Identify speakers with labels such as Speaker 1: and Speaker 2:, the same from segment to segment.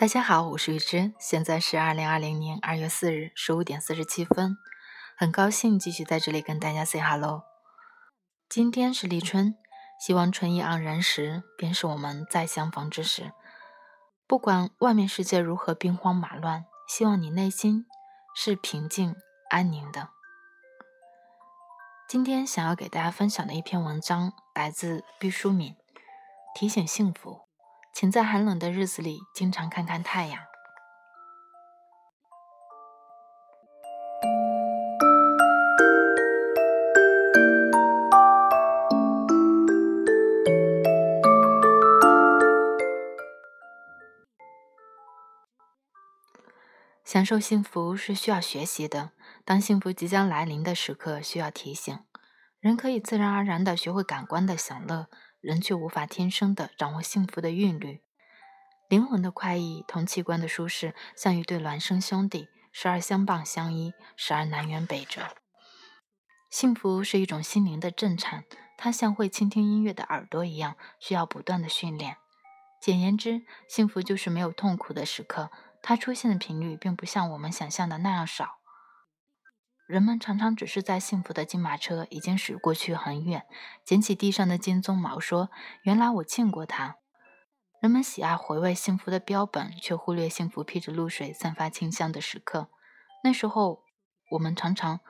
Speaker 1: 大家好，我是玉芝，现在是二零二零年二月四日十五点四十七分，很高兴继续在这里跟大家 say hello。今天是立春，希望春意盎然时，便是我们再相逢之时。不管外面世界如何兵荒马乱，希望你内心是平静安宁的。今天想要给大家分享的一篇文章，来自毕淑敏，提醒幸福。请在寒冷的日子里经常看看太阳。享受幸福是需要学习的。当幸福即将来临的时刻，需要提醒。人可以自然而然的学会感官的享乐。人却无法天生的掌握幸福的韵律，灵魂的快意同器官的舒适，像一对孪生兄弟，时而相傍相依，时而南辕北辙。幸福是一种心灵的震颤，它像会倾听音乐的耳朵一样，需要不断的训练。简言之，幸福就是没有痛苦的时刻，它出现的频率并不像我们想象的那样少。人们常常只是在幸福的金马车已经驶过去很远，捡起地上的金鬃毛，说：“原来我见过它。”人们喜爱回味幸福的标本，却忽略幸福披着露水、散发清香的时刻。那时候，我们常常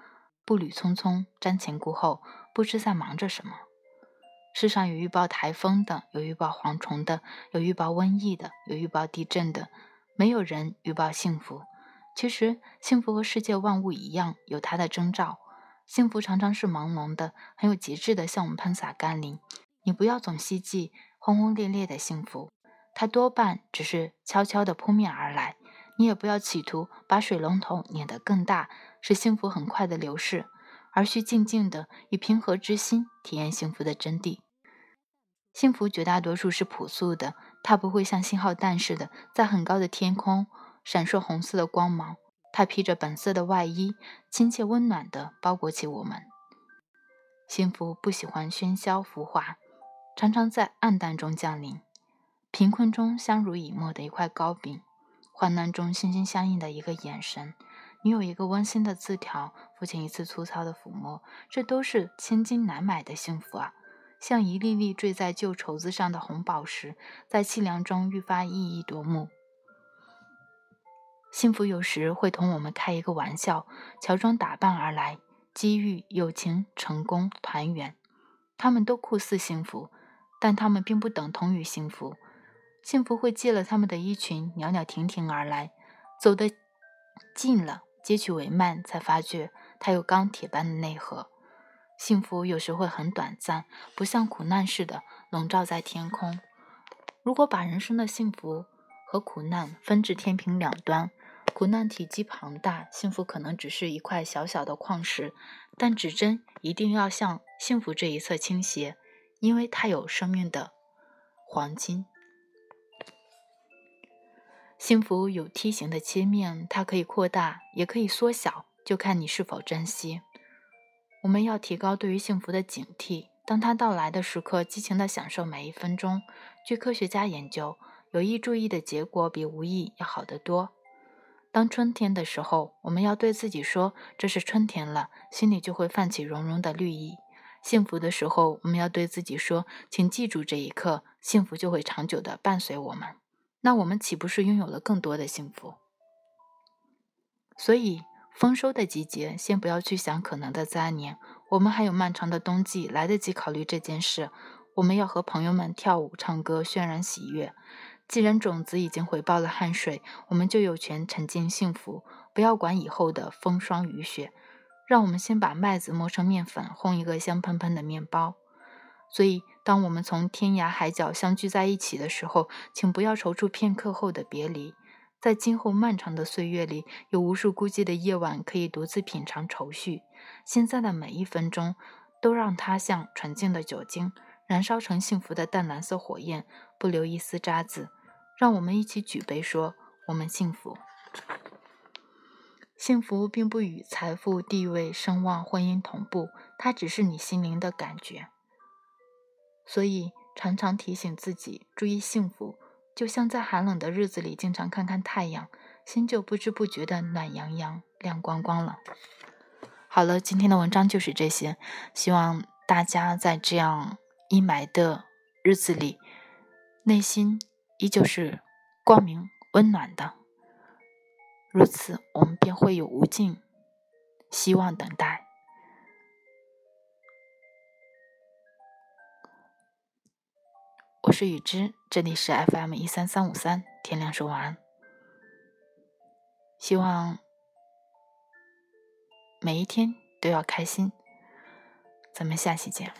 Speaker 1: 步履匆匆、瞻前顾后，不知在忙着什么。世上有预报台风的，有预报蝗虫的，有预报瘟疫的，有预报地震的，没有人预报幸福。其实，幸福和世界万物一样，有它的征兆。幸福常常是朦胧的，很有节制的向我们喷洒甘霖。你不要总希冀轰轰烈烈的幸福，它多半只是悄悄地扑面而来。你也不要企图把水龙头拧得更大，使幸福很快的流逝，而需静静地以平和之心体验幸福的真谛。幸福绝大多数是朴素的，它不会像信号弹似的在很高的天空。闪烁红色的光芒，它披着本色的外衣，亲切温暖地包裹起我们。幸福不喜欢喧嚣浮华，常常在暗淡中降临。贫困中相濡以沫的一块糕饼，患难中心心相印的一个眼神，你有一个温馨的字条，父亲一次粗糙的抚摸，这都是千金难买的幸福啊！像一粒粒坠在旧绸子上的红宝石，在凄凉中愈发熠熠夺目。幸福有时会同我们开一个玩笑，乔装打扮而来，机遇、友情、成功、团圆，他们都酷似幸福，但他们并不等同于幸福。幸福会借了他们的衣裙，袅袅婷婷而来，走得近了，接取帷幔，才发觉它有钢铁般的内核。幸福有时会很短暂，不像苦难似的笼罩在天空。如果把人生的幸福和苦难分至天平两端，苦难体积庞大，幸福可能只是一块小小的矿石，但指针一定要向幸福这一侧倾斜，因为它有生命的黄金。幸福有梯形的切面，它可以扩大，也可以缩小，就看你是否珍惜。我们要提高对于幸福的警惕，当它到来的时刻，激情地享受每一分钟。据科学家研究，有意注意的结果比无意要好得多。当春天的时候，我们要对自己说：“这是春天了”，心里就会泛起融融的绿意。幸福的时候，我们要对自己说：“请记住这一刻，幸福就会长久的伴随我们。”那我们岂不是拥有了更多的幸福？所以，丰收的季节，先不要去想可能的灾年，我们还有漫长的冬季，来得及考虑这件事。我们要和朋友们跳舞、唱歌，渲染喜悦。既然种子已经回报了汗水，我们就有权沉浸幸福。不要管以后的风霜雨雪，让我们先把麦子磨成面粉，烘一个香喷喷的面包。所以，当我们从天涯海角相聚在一起的时候，请不要踌躇片刻后的别离。在今后漫长的岁月里，有无数孤寂的夜晚可以独自品尝愁绪。现在的每一分钟，都让它像纯净的酒精，燃烧成幸福的淡蓝色火焰，不留一丝渣滓。让我们一起举杯说：“我们幸福。幸福并不与财富、地位、声望、婚姻同步，它只是你心灵的感觉。所以，常常提醒自己注意幸福，就像在寒冷的日子里经常看看太阳，心就不知不觉的暖洋洋、亮光光了。好了，今天的文章就是这些，希望大家在这样阴霾的日子里，内心依旧是光明温暖的。如此，我们便会有无尽希望等待。我是雨之，这里是 FM 一三三五三，天亮说晚安。希望每一天都要开心，咱们下期见。